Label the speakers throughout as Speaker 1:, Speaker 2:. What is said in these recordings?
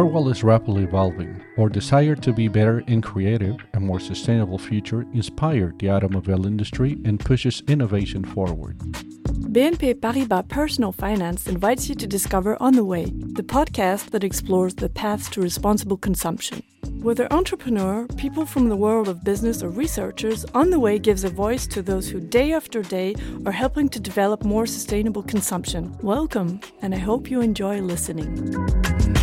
Speaker 1: Our world is rapidly evolving. Our desire to be better and creative, a more sustainable future inspires the automobile industry and pushes innovation forward.
Speaker 2: BNP Paribas Personal Finance invites you to discover On the Way, the podcast that explores the paths to responsible consumption. Whether entrepreneur, people from the world of business, or researchers, On the Way gives a voice to those who day after day are helping to develop more sustainable consumption. Welcome, and I hope you enjoy listening.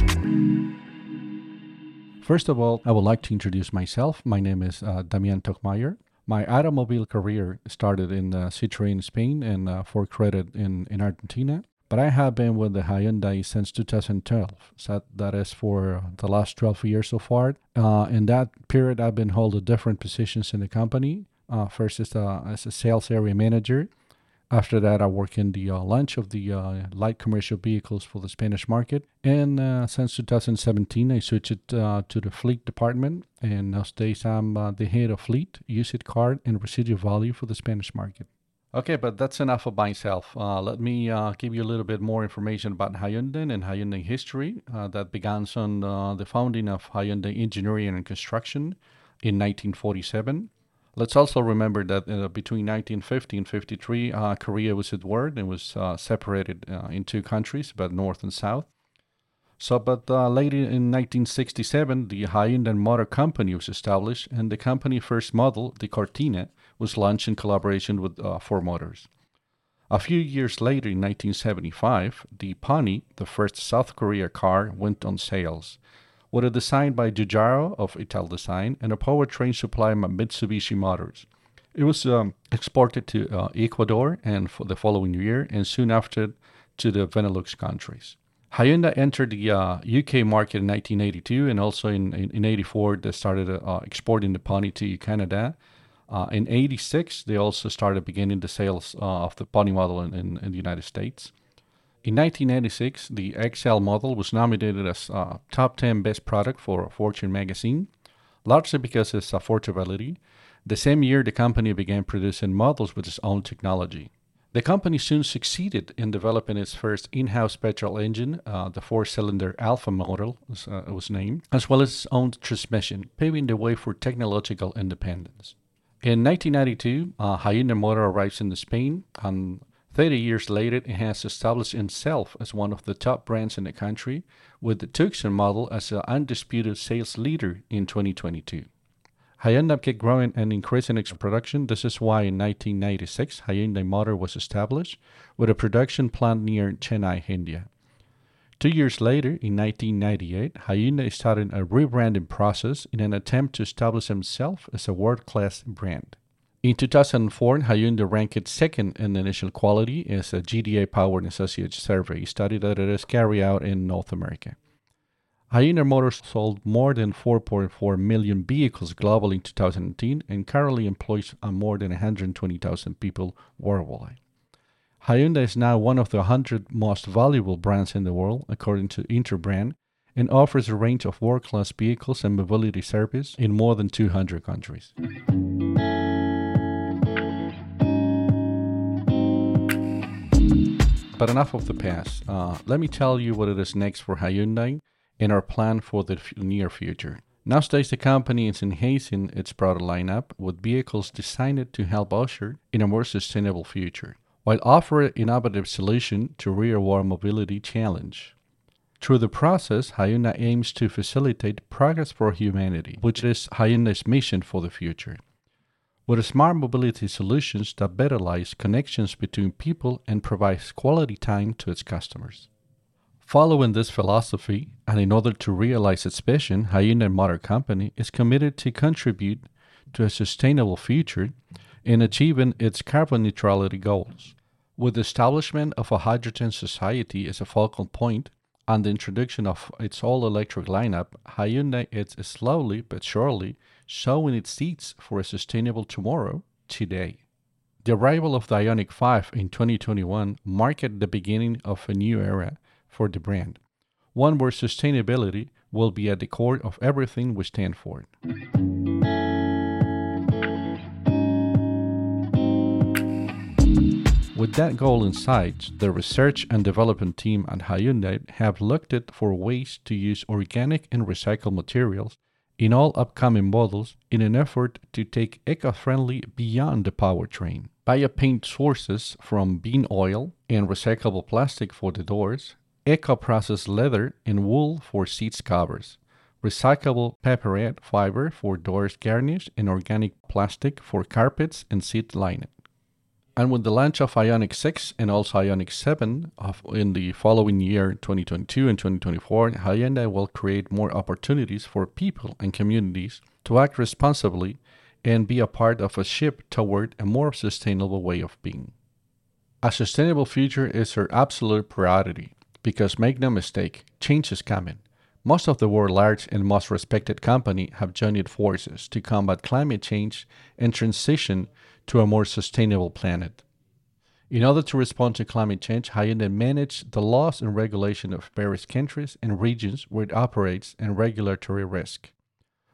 Speaker 1: First of all, I would like to introduce myself. My name is uh, Damián Tokmayier. My automobile career started in uh, Citroën Spain and uh, Ford Credit in, in Argentina. But I have been with the Hyundai since 2012. So that is for the last 12 years so far. Uh, in that period, I've been holding different positions in the company. Uh, first as a, as a sales area manager, after that, I work in the uh, launch of the uh, light commercial vehicles for the Spanish market. And uh, since 2017, I switched uh, to the fleet department. And nowadays, I'm uh, the head of fleet, usage card, and residual value for the Spanish market. Okay, but that's enough of myself. Uh, let me give you a little bit more information about Hyundai and Hyundai history that began on the founding of Hyundai Engineering and Construction in 1947. Let's also remember that uh, between 1950 and 53, uh, Korea was at war and was uh, separated uh, in two countries, but North and South. So, but uh, later in 1967, the Hyundai Motor Company was established, and the company first model, the Cortina, was launched in collaboration with uh, Ford Motors. A few years later, in 1975, the Pony, the first South Korea car, went on sales with a design by Giugiaro of Ital Design and a powertrain supply by Mitsubishi Motors. It was um, exported to uh, Ecuador and for the following year, and soon after to the Benelux countries. Hyundai entered the uh, UK market in 1982, and also in in, in 84 they started uh, exporting the Pony to Canada. Uh, in 86 they also started beginning the sales uh, of the Pony model in, in, in the United States. In 1986, the Excel model was nominated as uh, top 10 best product for Fortune magazine, largely because of its affordability. The same year, the company began producing models with its own technology. The company soon succeeded in developing its first in-house petrol engine, uh, the four-cylinder Alpha model was, uh, was named, as well as its own transmission, paving the way for technological independence. In 1992, uh, Hyundai Motor arrives in Spain and 30 years later, it has established itself as one of the top brands in the country, with the Tucson model as the undisputed sales leader in 2022. Hyundai kept growing and increasing its production. This is why in 1996, Hyundai Motor was established with a production plant near Chennai, India. Two years later, in 1998, Hyundai started a rebranding process in an attempt to establish itself as a world-class brand. In 2004, Hyundai ranked second in initial quality as a J.D. Power and Associates survey study that it is carried out in North America. Hyundai Motors sold more than 4.4 million vehicles globally in 2019 and currently employs more than 120,000 people worldwide. Hyundai is now one of the 100 most valuable brands in the world, according to Interbrand, and offers a range of world class vehicles and mobility service in more than 200 countries. But enough of the past. Uh, let me tell you what it is next for Hyundai and our plan for the f- near future. Nowadays, the company is enhancing its product lineup with vehicles designed to help usher in a more sustainable future, while offering innovative solution to real-world mobility challenge. Through the process, Hyundai aims to facilitate progress for humanity, which is Hyundai's mission for the future with smart mobility solutions that better lies connections between people and provides quality time to its customers. Following this philosophy, and in order to realize its vision, Hyundai Motor Company is committed to contribute to a sustainable future in achieving its carbon neutrality goals. With the establishment of a hydrogen society as a focal point and the introduction of its all-electric lineup, Hyundai is slowly but surely sowing its seeds for a sustainable tomorrow today. The arrival of the Ioniq 5 in 2021 marked the beginning of a new era for the brand, one where sustainability will be at the core of everything we stand for. With that goal in sight, the research and development team at Hyundai have looked at for ways to use organic and recycled materials in all upcoming models in an effort to take eco-friendly beyond the powertrain. Biopaint sources from bean oil and recyclable plastic for the doors, eco-processed leather and wool for seats covers, recyclable pepperette fiber for doors garnish, and organic plastic for carpets and seat lining. And with the launch of Ioniq 6 and also Ioniq 7 of, in the following year, 2022 and 2024, Hyundai will create more opportunities for people and communities to act responsibly and be a part of a shift toward a more sustainable way of being. A sustainable future is our absolute priority because make no mistake, change is coming. Most of the world's large and most respected companies have joined forces to combat climate change and transition to a more sustainable planet. In order to respond to climate change, Hyundai managed the laws and regulation of various countries and regions where it operates and regulatory risk.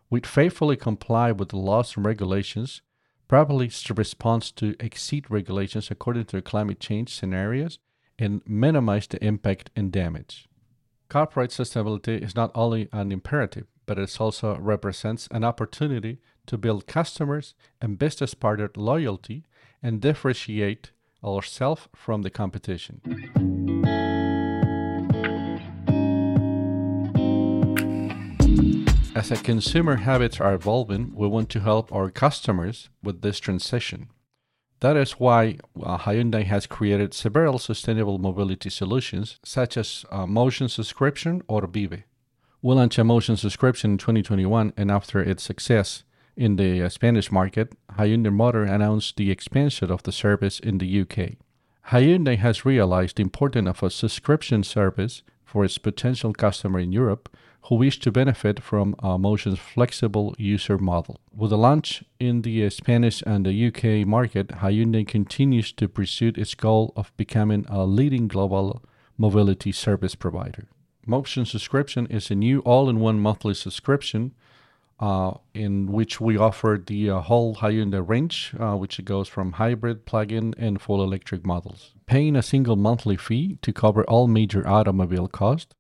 Speaker 1: We faithfully comply with the laws and regulations, properly responds to exceed regulations according to climate change scenarios, and minimize the impact and damage. Corporate sustainability is not only an imperative, but it also represents an opportunity to build customers and business partner loyalty and differentiate ourselves from the competition. As a consumer habits are evolving, we want to help our customers with this transition. That is why uh, Hyundai has created several sustainable mobility solutions, such as uh, Mocean Subscription or Vive. We launched a Mocean Subscription in 2021, and after its success, in the uh, Spanish market, Hyundai Motor announced the expansion of the service in the UK. Hyundai has realized the importance of a subscription service for its potential customer in Europe who wish to benefit from Mocean's flexible user model. With the launch in the uh, Spanish and the UK market, Hyundai continues to pursue its goal of becoming a leading global mobility service provider. Motion subscription is a new all-in-one monthly subscription uh, in which we offer the uh, whole Hyundai range, uh, which goes from hybrid, plug-in, and full electric models. Paying a single monthly fee to cover all major automobile costs,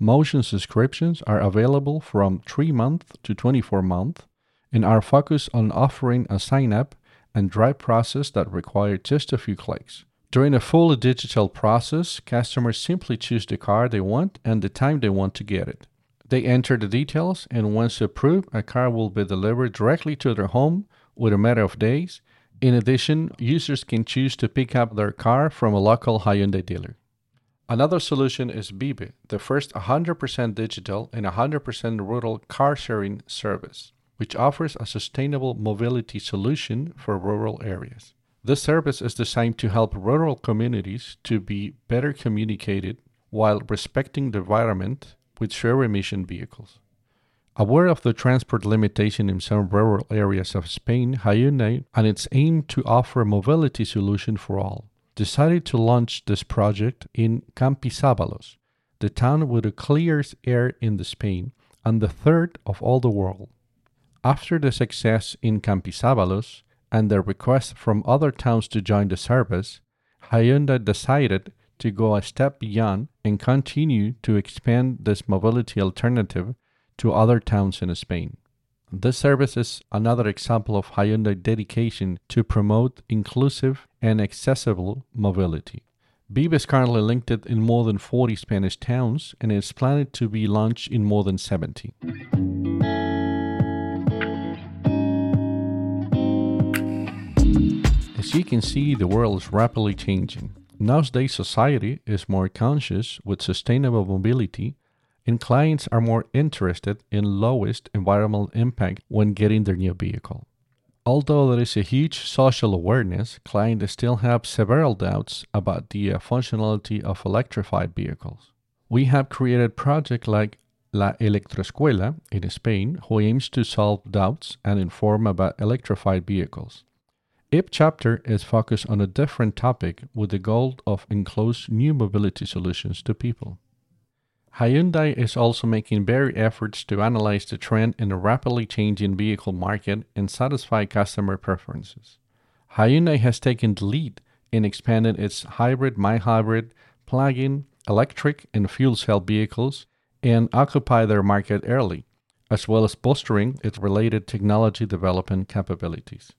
Speaker 1: Mocean subscriptions are available from 3 month to 24 month and are focused on offering a sign-up and drive process that require just a few clicks. During a fully digital process, customers simply choose the car they want and the time they want to get it. They enter the details, and once approved, a car will be delivered directly to their home within a matter of days. In addition, users can choose to pick up their car from a local Hyundai dealer. Another solution is Vive, the first 100% digital and 100% rural car sharing service, which offers a sustainable mobility solution for rural areas. This service is designed to help rural communities to be better communicated while respecting the environment with zero emission vehicles. Aware of the transport limitation in some rural areas of Spain, Hyundai, and its aim to offer a mobility solution for all, decided to launch this project in Campisábalos, the town with the clearest air in the Spain and the third of all the world. After the success in Campisábalos and the request from other towns to join the service, Hyundai decided to go a step beyond and continue to expand this mobility alternative to other towns in Spain. This service is another example of Hyundai dedication to promote inclusive and accessible mobility. Vive is currently linked in more than 40 Spanish towns and is planned to be launched in more than 70. As you can see, the world is rapidly changing. Nowadays, society is more conscious with sustainable mobility, and clients are more interested in lowest environmental impact when getting their new vehicle. Although there is a huge social awareness, clients still have several doubts about the functionality of electrified vehicles. We have created projects like La Electroescuela in Spain, who aims to solve doubts and inform about electrified vehicles. Each chapter is focused on a different topic with the goal of enclose new mobility solutions to people. Hyundai is also making very efforts to analyze the trend in the rapidly changing vehicle market and satisfy customer preferences. Hyundai has taken the lead in expanding its hybrid, mild hybrid, plug-in, electric, and fuel cell vehicles and occupy their market early, as well as bolstering its related technology development capabilities.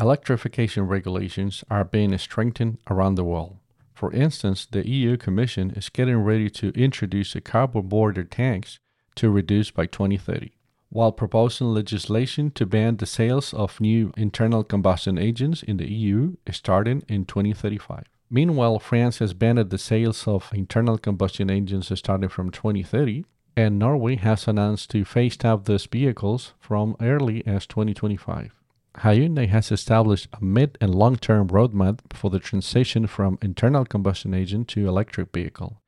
Speaker 1: Electrification regulations are being strengthened around the world. For instance, the EU Commission is getting ready to introduce a carbon border tax to reduce by 2030, while proposing legislation to ban the sales of new internal combustion engines in the EU starting in 2035. Meanwhile, France has banned the sales of internal combustion engines starting from 2030, and Norway has announced to phase out these vehicles from early as 2025. Hyundai has established a mid and long term roadmap for the transition from internal combustion engine to electric vehicle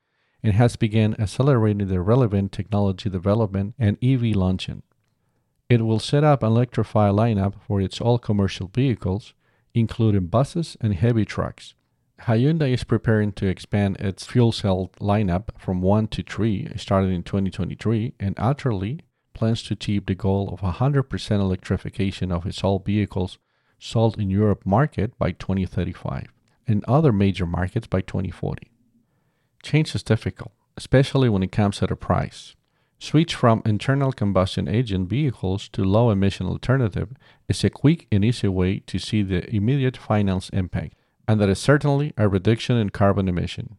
Speaker 1: and has begun accelerating the relevant technology development and EV launching. It will set up an electrified lineup for its all commercial vehicles, including buses and heavy trucks. Hyundai is preparing to expand its fuel cell lineup from 1 to 3 starting in 2023 and utterly plans to achieve the goal of 100% electrification of its all vehicles sold in Europe market by 2035 and other major markets by 2040. Change is difficult, especially when it comes at a price. Switch from internal combustion engine vehicles to low emission alternative is a quick and easy way to see the immediate finance impact, and that is certainly a reduction in carbon emission.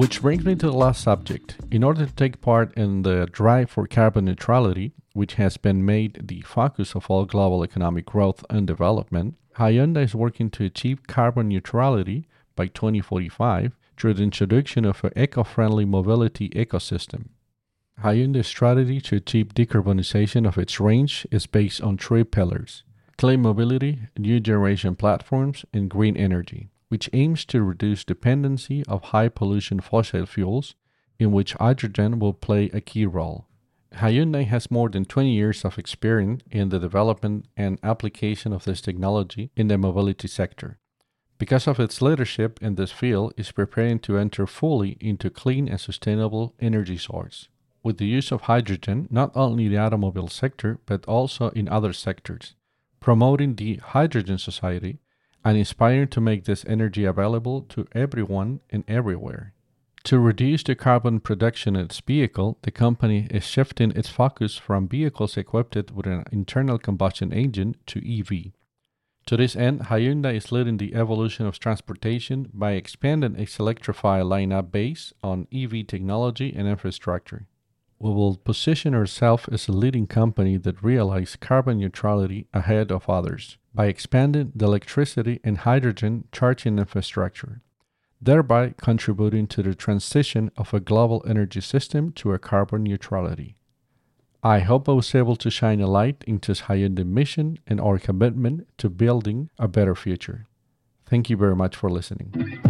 Speaker 1: Which brings me to the last subject. In order to take part in the drive for carbon neutrality, which has been made the focus of all global economic growth and development, Hyundai is working to achieve carbon neutrality by 2045 through the introduction of an eco-friendly mobility ecosystem. Hyundai's strategy to achieve decarbonization of its range is based on three pillars: clean mobility, new generation platforms, and green energy which aims to reduce dependency of high pollution fossil fuels, in which hydrogen will play a key role. Hyundai has more than 20 years of experience in the development and application of this technology in the mobility sector. Because of its leadership in this field, is preparing to enter fully into clean and sustainable energy source with the use of hydrogen not only the automobile sector but also in other sectors, promoting the hydrogen society and inspiring to make this energy available to everyone and everywhere. To reduce the carbon production in its vehicle, the company is shifting its focus from vehicles equipped with an internal combustion engine to EV. To this end, Hyundai is leading the evolution of transportation by expanding its electrified lineup based on EV technology and infrastructure. We will position ourselves as a leading company that realizes carbon neutrality ahead of others by expanding the electricity and hydrogen charging infrastructure, thereby contributing to the transition of a global energy system to a carbon neutrality. I hope I was able to shine a light into Hyundai mission and our commitment to building a better future. Thank you very much for listening.